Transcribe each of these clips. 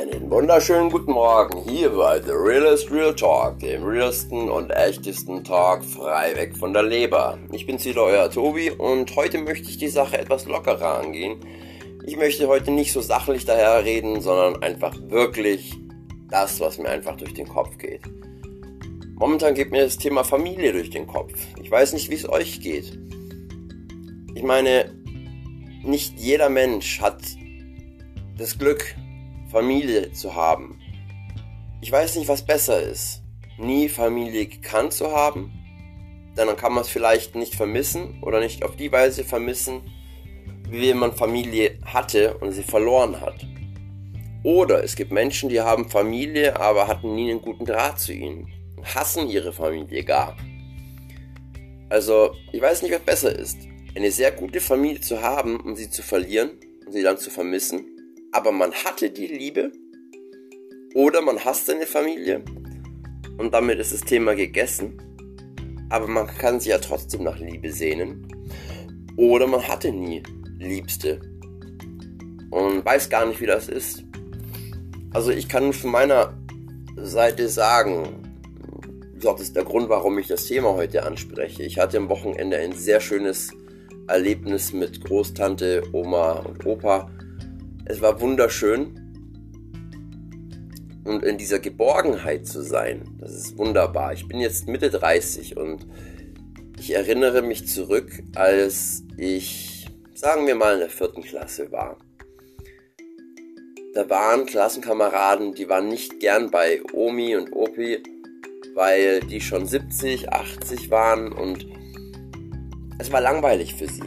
Einen wunderschönen guten Morgen hier bei The Realest Real Talk, dem realsten und echtesten Talk frei weg von der Leber. Ich bin's wieder, euer Tobi und heute möchte ich die Sache etwas lockerer angehen. Ich möchte heute nicht so sachlich daherreden, sondern einfach wirklich das, was mir einfach durch den Kopf geht. Momentan geht mir das Thema Familie durch den Kopf. Ich weiß nicht, wie es euch geht. Ich meine, nicht jeder Mensch hat das Glück, Familie zu haben. Ich weiß nicht, was besser ist. Nie Familie gekannt zu haben, denn dann kann man es vielleicht nicht vermissen oder nicht auf die Weise vermissen, wie wenn man Familie hatte und sie verloren hat. Oder es gibt Menschen, die haben Familie, aber hatten nie einen guten Draht zu ihnen. Hassen ihre Familie gar. Also, ich weiß nicht, was besser ist. Eine sehr gute Familie zu haben und sie zu verlieren und sie dann zu vermissen aber man hatte die Liebe oder man hasst seine Familie und damit ist das Thema gegessen. Aber man kann sich ja trotzdem nach Liebe sehnen. Oder man hatte nie Liebste und weiß gar nicht, wie das ist. Also ich kann von meiner Seite sagen, das ist der Grund, warum ich das Thema heute anspreche. Ich hatte am Wochenende ein sehr schönes Erlebnis mit Großtante, Oma und Opa es war wunderschön. Und in dieser Geborgenheit zu sein, das ist wunderbar. Ich bin jetzt Mitte 30 und ich erinnere mich zurück, als ich, sagen wir mal, in der vierten Klasse war. Da waren Klassenkameraden, die waren nicht gern bei Omi und Opi, weil die schon 70, 80 waren und es war langweilig für sie.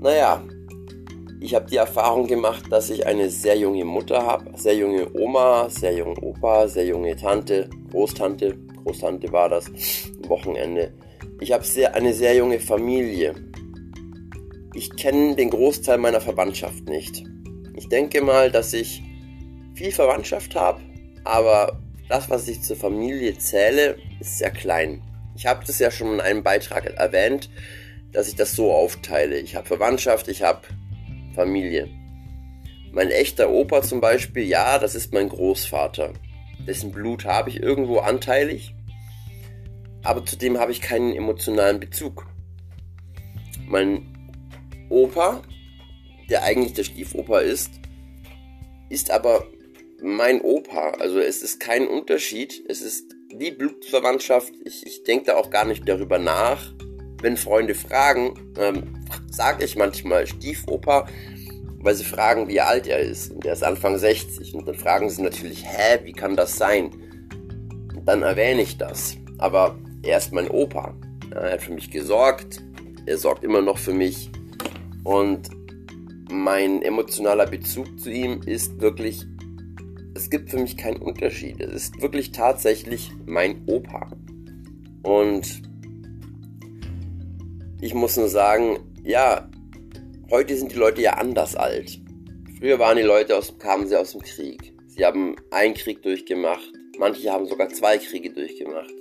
Naja, ich habe die Erfahrung gemacht, dass ich eine sehr junge Mutter habe, sehr junge Oma, sehr junge Opa, sehr junge Tante, Großtante, Großtante war das, Wochenende. Ich habe sehr, eine sehr junge Familie. Ich kenne den Großteil meiner Verwandtschaft nicht. Ich denke mal, dass ich viel Verwandtschaft habe, aber das, was ich zur Familie zähle, ist sehr klein. Ich habe das ja schon in einem Beitrag erwähnt, dass ich das so aufteile. Ich habe Verwandtschaft, ich habe Familie. Mein echter Opa zum Beispiel, ja, das ist mein Großvater. Dessen Blut habe ich irgendwo anteilig, aber zu dem habe ich keinen emotionalen Bezug. Mein Opa, der eigentlich der Stiefopa ist, ist aber mein Opa. Also es ist kein Unterschied. Es ist wie Blutsverwandtschaft. Ich, ich denke da auch gar nicht darüber nach. Wenn Freunde fragen, ähm, sage ich manchmal Stiefoper, weil sie fragen, wie alt er ist. Und er ist Anfang 60. Und dann fragen sie natürlich, hä, wie kann das sein? Und dann erwähne ich das. Aber er ist mein Opa. Er hat für mich gesorgt. Er sorgt immer noch für mich. Und mein emotionaler Bezug zu ihm ist wirklich, es gibt für mich keinen Unterschied. Es ist wirklich tatsächlich mein Opa. Und ich muss nur sagen, ja, heute sind die Leute ja anders alt. Früher waren die Leute aus, kamen sie aus dem Krieg. Sie haben einen Krieg durchgemacht. Manche haben sogar zwei Kriege durchgemacht.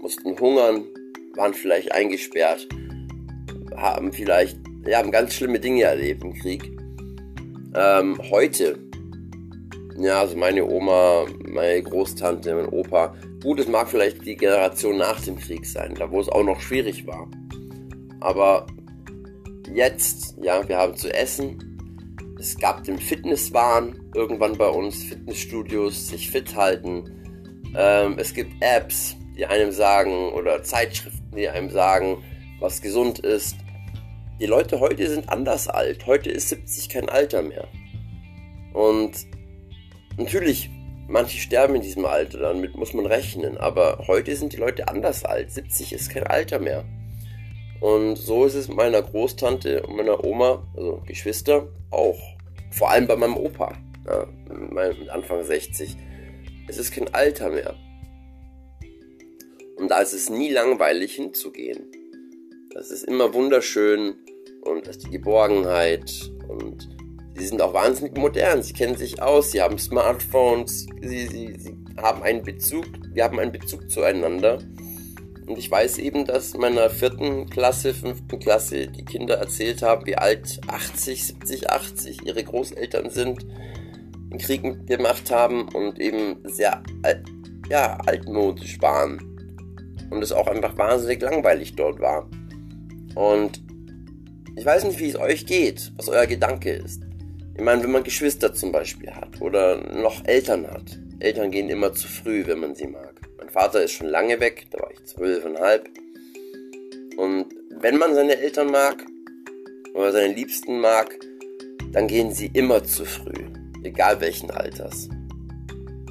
Mussten hungern, waren vielleicht eingesperrt, haben vielleicht, ja, haben ganz schlimme Dinge erlebt im Krieg. Ähm, heute, ja, also meine Oma, meine Großtante, mein Opa, gut, es mag vielleicht die Generation nach dem Krieg sein, da wo es auch noch schwierig war. Aber jetzt, ja, wir haben zu essen. Es gab den Fitnesswahn irgendwann bei uns, Fitnessstudios, sich fit halten. Ähm, es gibt Apps, die einem sagen, oder Zeitschriften, die einem sagen, was gesund ist. Die Leute heute sind anders alt. Heute ist 70 kein Alter mehr. Und natürlich, manche sterben in diesem Alter, damit muss man rechnen. Aber heute sind die Leute anders alt. 70 ist kein Alter mehr. Und so ist es mit meiner Großtante und meiner Oma, also Geschwister, auch. Vor allem bei meinem Opa, ja, mit Anfang 60. Es ist kein Alter mehr. Und da ist es nie langweilig hinzugehen. Das ist immer wunderschön und das ist die Geborgenheit und sie sind auch wahnsinnig modern. Sie kennen sich aus, sie haben Smartphones, sie, sie, sie haben einen Bezug, wir haben einen Bezug zueinander. Und ich weiß eben, dass in meiner vierten Klasse, fünften Klasse die Kinder erzählt haben, wie alt 80, 70, 80 ihre Großeltern sind. den Krieg mitgemacht haben und eben sehr ja, altmodisch waren. Und es auch einfach wahnsinnig langweilig dort war. Und ich weiß nicht, wie es euch geht, was euer Gedanke ist. Ich meine, wenn man Geschwister zum Beispiel hat oder noch Eltern hat. Eltern gehen immer zu früh, wenn man sie mag. Mein Vater ist schon lange weg, da war ich zwölfeinhalb. Und wenn man seine Eltern mag oder seine Liebsten mag, dann gehen sie immer zu früh, egal welchen Alters.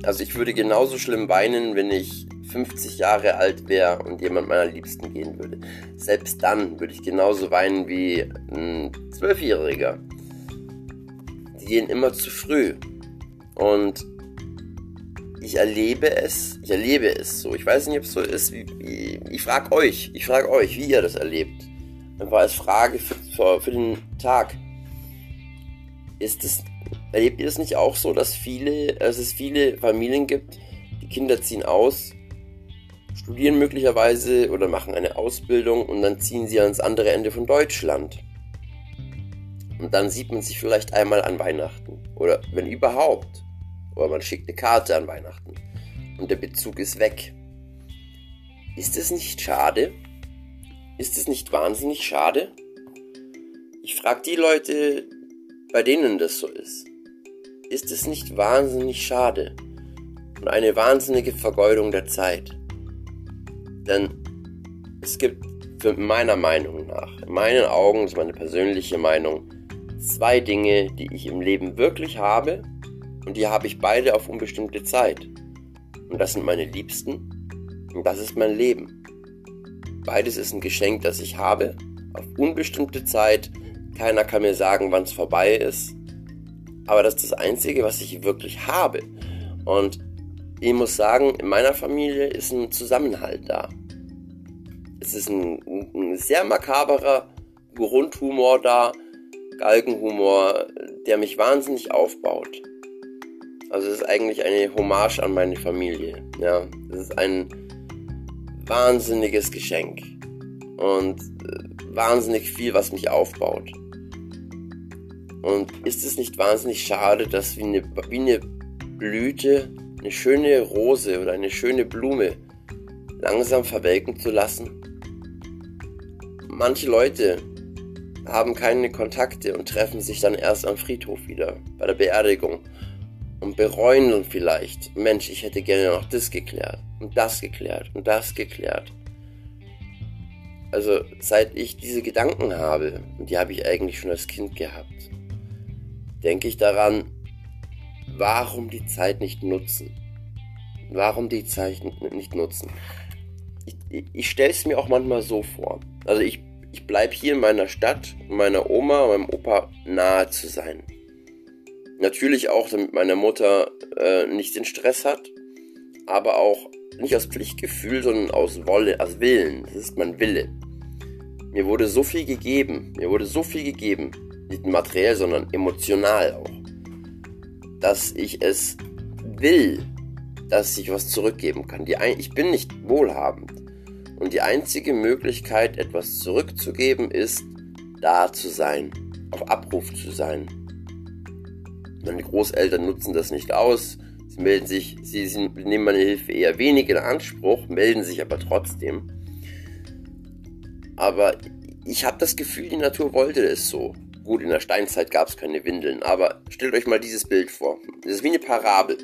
Also ich würde genauso schlimm weinen, wenn ich 50 Jahre alt wäre und jemand meiner Liebsten gehen würde. Selbst dann würde ich genauso weinen wie ein Zwölfjähriger. Die gehen immer zu früh. Und ich erlebe es, ich erlebe es so. Ich weiß nicht, ob es so ist. Wie, wie, ich frage euch, ich frage euch, wie ihr das erlebt. Einfach als Frage für, für den Tag. Ist es, erlebt ihr das nicht auch so, dass viele, dass es viele Familien gibt, die Kinder ziehen aus studieren möglicherweise oder machen eine Ausbildung und dann ziehen sie ans andere Ende von Deutschland. Und dann sieht man sich vielleicht einmal an Weihnachten. Oder wenn überhaupt. Oder man schickt eine Karte an Weihnachten. Und der Bezug ist weg. Ist es nicht schade? Ist es nicht wahnsinnig schade? Ich frage die Leute, bei denen das so ist. Ist es nicht wahnsinnig schade? Und eine wahnsinnige Vergeudung der Zeit? Denn es gibt für meiner Meinung nach, in meinen Augen, das ist meine persönliche Meinung, zwei Dinge, die ich im Leben wirklich habe und die habe ich beide auf unbestimmte Zeit. Und das sind meine Liebsten und das ist mein Leben. Beides ist ein Geschenk, das ich habe, auf unbestimmte Zeit. Keiner kann mir sagen, wann es vorbei ist. Aber das ist das Einzige, was ich wirklich habe. Und ich muss sagen, in meiner Familie ist ein Zusammenhalt da. Es ist ein, ein sehr makaberer Grundhumor da, Galgenhumor, der mich wahnsinnig aufbaut. Also es ist eigentlich eine Hommage an meine Familie. Ja, es ist ein wahnsinniges Geschenk und äh, wahnsinnig viel, was mich aufbaut. Und ist es nicht wahnsinnig schade, dass wie eine, wie eine Blüte, eine schöne Rose oder eine schöne Blume langsam verwelken zu lassen? Manche Leute haben keine Kontakte und treffen sich dann erst am Friedhof wieder, bei der Beerdigung und bereuen dann vielleicht, Mensch, ich hätte gerne noch das geklärt und das geklärt und das geklärt. Also seit ich diese Gedanken habe, und die habe ich eigentlich schon als Kind gehabt, denke ich daran, warum die Zeit nicht nutzen. Warum die Zeit nicht nutzen. Ich, ich, ich stelle es mir auch manchmal so vor. Also ich ich bleibe hier in meiner Stadt, meiner Oma meinem Opa nahe zu sein. Natürlich auch, damit meine Mutter äh, nicht den Stress hat, aber auch nicht aus Pflichtgefühl, sondern aus Wolle, aus Willen. Das ist mein Wille. Mir wurde so viel gegeben, mir wurde so viel gegeben, nicht materiell, sondern emotional auch, dass ich es will, dass ich was zurückgeben kann. Die, ich bin nicht wohlhabend. Und die einzige Möglichkeit, etwas zurückzugeben, ist, da zu sein, auf Abruf zu sein. Meine Großeltern nutzen das nicht aus. Sie melden sich, sie nehmen meine Hilfe eher wenig in Anspruch, melden sich aber trotzdem. Aber ich habe das Gefühl, die Natur wollte es so. Gut, in der Steinzeit gab es keine Windeln, aber stellt euch mal dieses Bild vor. Das ist wie eine Parabel.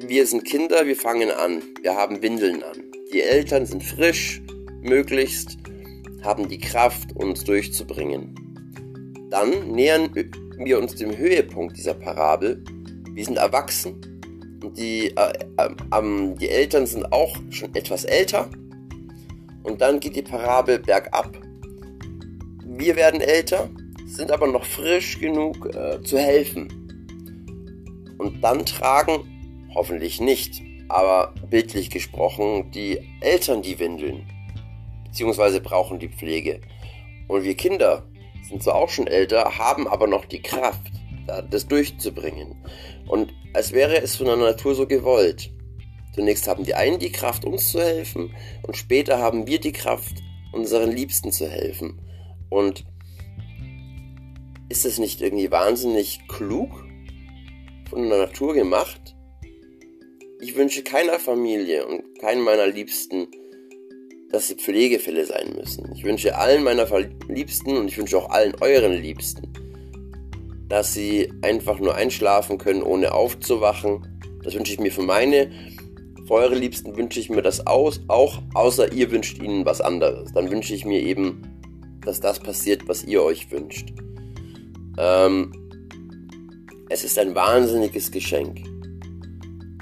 Wir sind Kinder, wir fangen an, wir haben Windeln an. Die Eltern sind frisch, möglichst, haben die Kraft, uns durchzubringen. Dann nähern wir uns dem Höhepunkt dieser Parabel. Wir sind erwachsen und die, äh, äh, die Eltern sind auch schon etwas älter. Und dann geht die Parabel bergab. Wir werden älter, sind aber noch frisch genug äh, zu helfen. Und dann tragen, hoffentlich nicht, aber bildlich gesprochen, die Eltern die Windeln, beziehungsweise brauchen die Pflege. Und wir Kinder sind zwar auch schon älter, haben aber noch die Kraft, das durchzubringen. Und als wäre es von der Natur so gewollt. Zunächst haben die einen die Kraft, uns zu helfen, und später haben wir die Kraft, unseren Liebsten zu helfen. Und ist es nicht irgendwie wahnsinnig klug? von der Natur gemacht. Ich wünsche keiner Familie und keinem meiner Liebsten, dass sie Pflegefälle sein müssen. Ich wünsche allen meiner Liebsten und ich wünsche auch allen euren Liebsten, dass sie einfach nur einschlafen können, ohne aufzuwachen. Das wünsche ich mir für meine. Für eure Liebsten wünsche ich mir das aus, auch, außer ihr wünscht ihnen was anderes. Dann wünsche ich mir eben, dass das passiert, was ihr euch wünscht. Ähm, es ist ein wahnsinniges Geschenk.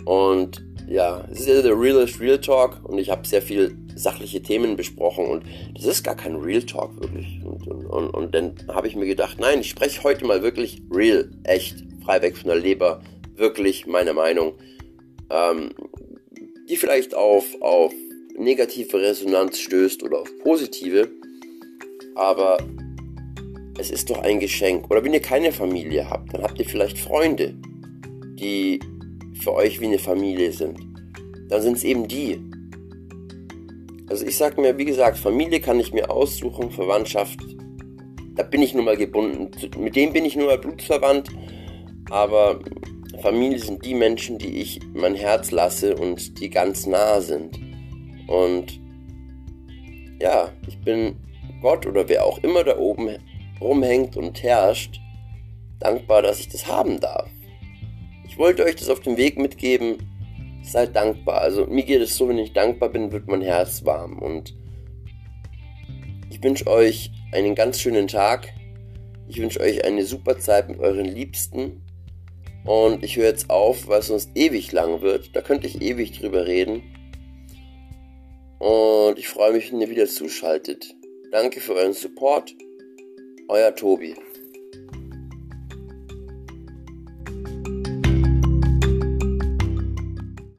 Und ja, es ist ja der Realist Real Talk und ich habe sehr viel sachliche Themen besprochen und das ist gar kein Real Talk wirklich. Und, und, und, und dann habe ich mir gedacht, nein, ich spreche heute mal wirklich real, echt, frei weg von der Leber, wirklich meine Meinung, ähm, die vielleicht auf, auf negative Resonanz stößt oder auf positive, aber es ist doch ein Geschenk. Oder wenn ihr keine Familie habt, dann habt ihr vielleicht Freunde, die für euch wie eine Familie sind. Dann sind es eben die. Also ich sag mir, wie gesagt, Familie kann ich mir aussuchen, Verwandtschaft, da bin ich nun mal gebunden. Mit dem bin ich nur mal blutsverwandt, aber Familie sind die Menschen, die ich mein Herz lasse und die ganz nah sind. Und ja, ich bin Gott oder wer auch immer da oben rumhängt und herrscht, dankbar, dass ich das haben darf. Ich wollte euch das auf den Weg mitgeben. Seid dankbar. Also mir geht es so, wenn ich dankbar bin, wird mein Herz warm. Und ich wünsche euch einen ganz schönen Tag. Ich wünsche euch eine super Zeit mit euren Liebsten. Und ich höre jetzt auf, weil es sonst ewig lang wird. Da könnte ich ewig drüber reden. Und ich freue mich, wenn ihr wieder zuschaltet. Danke für euren Support. Euer Tobi.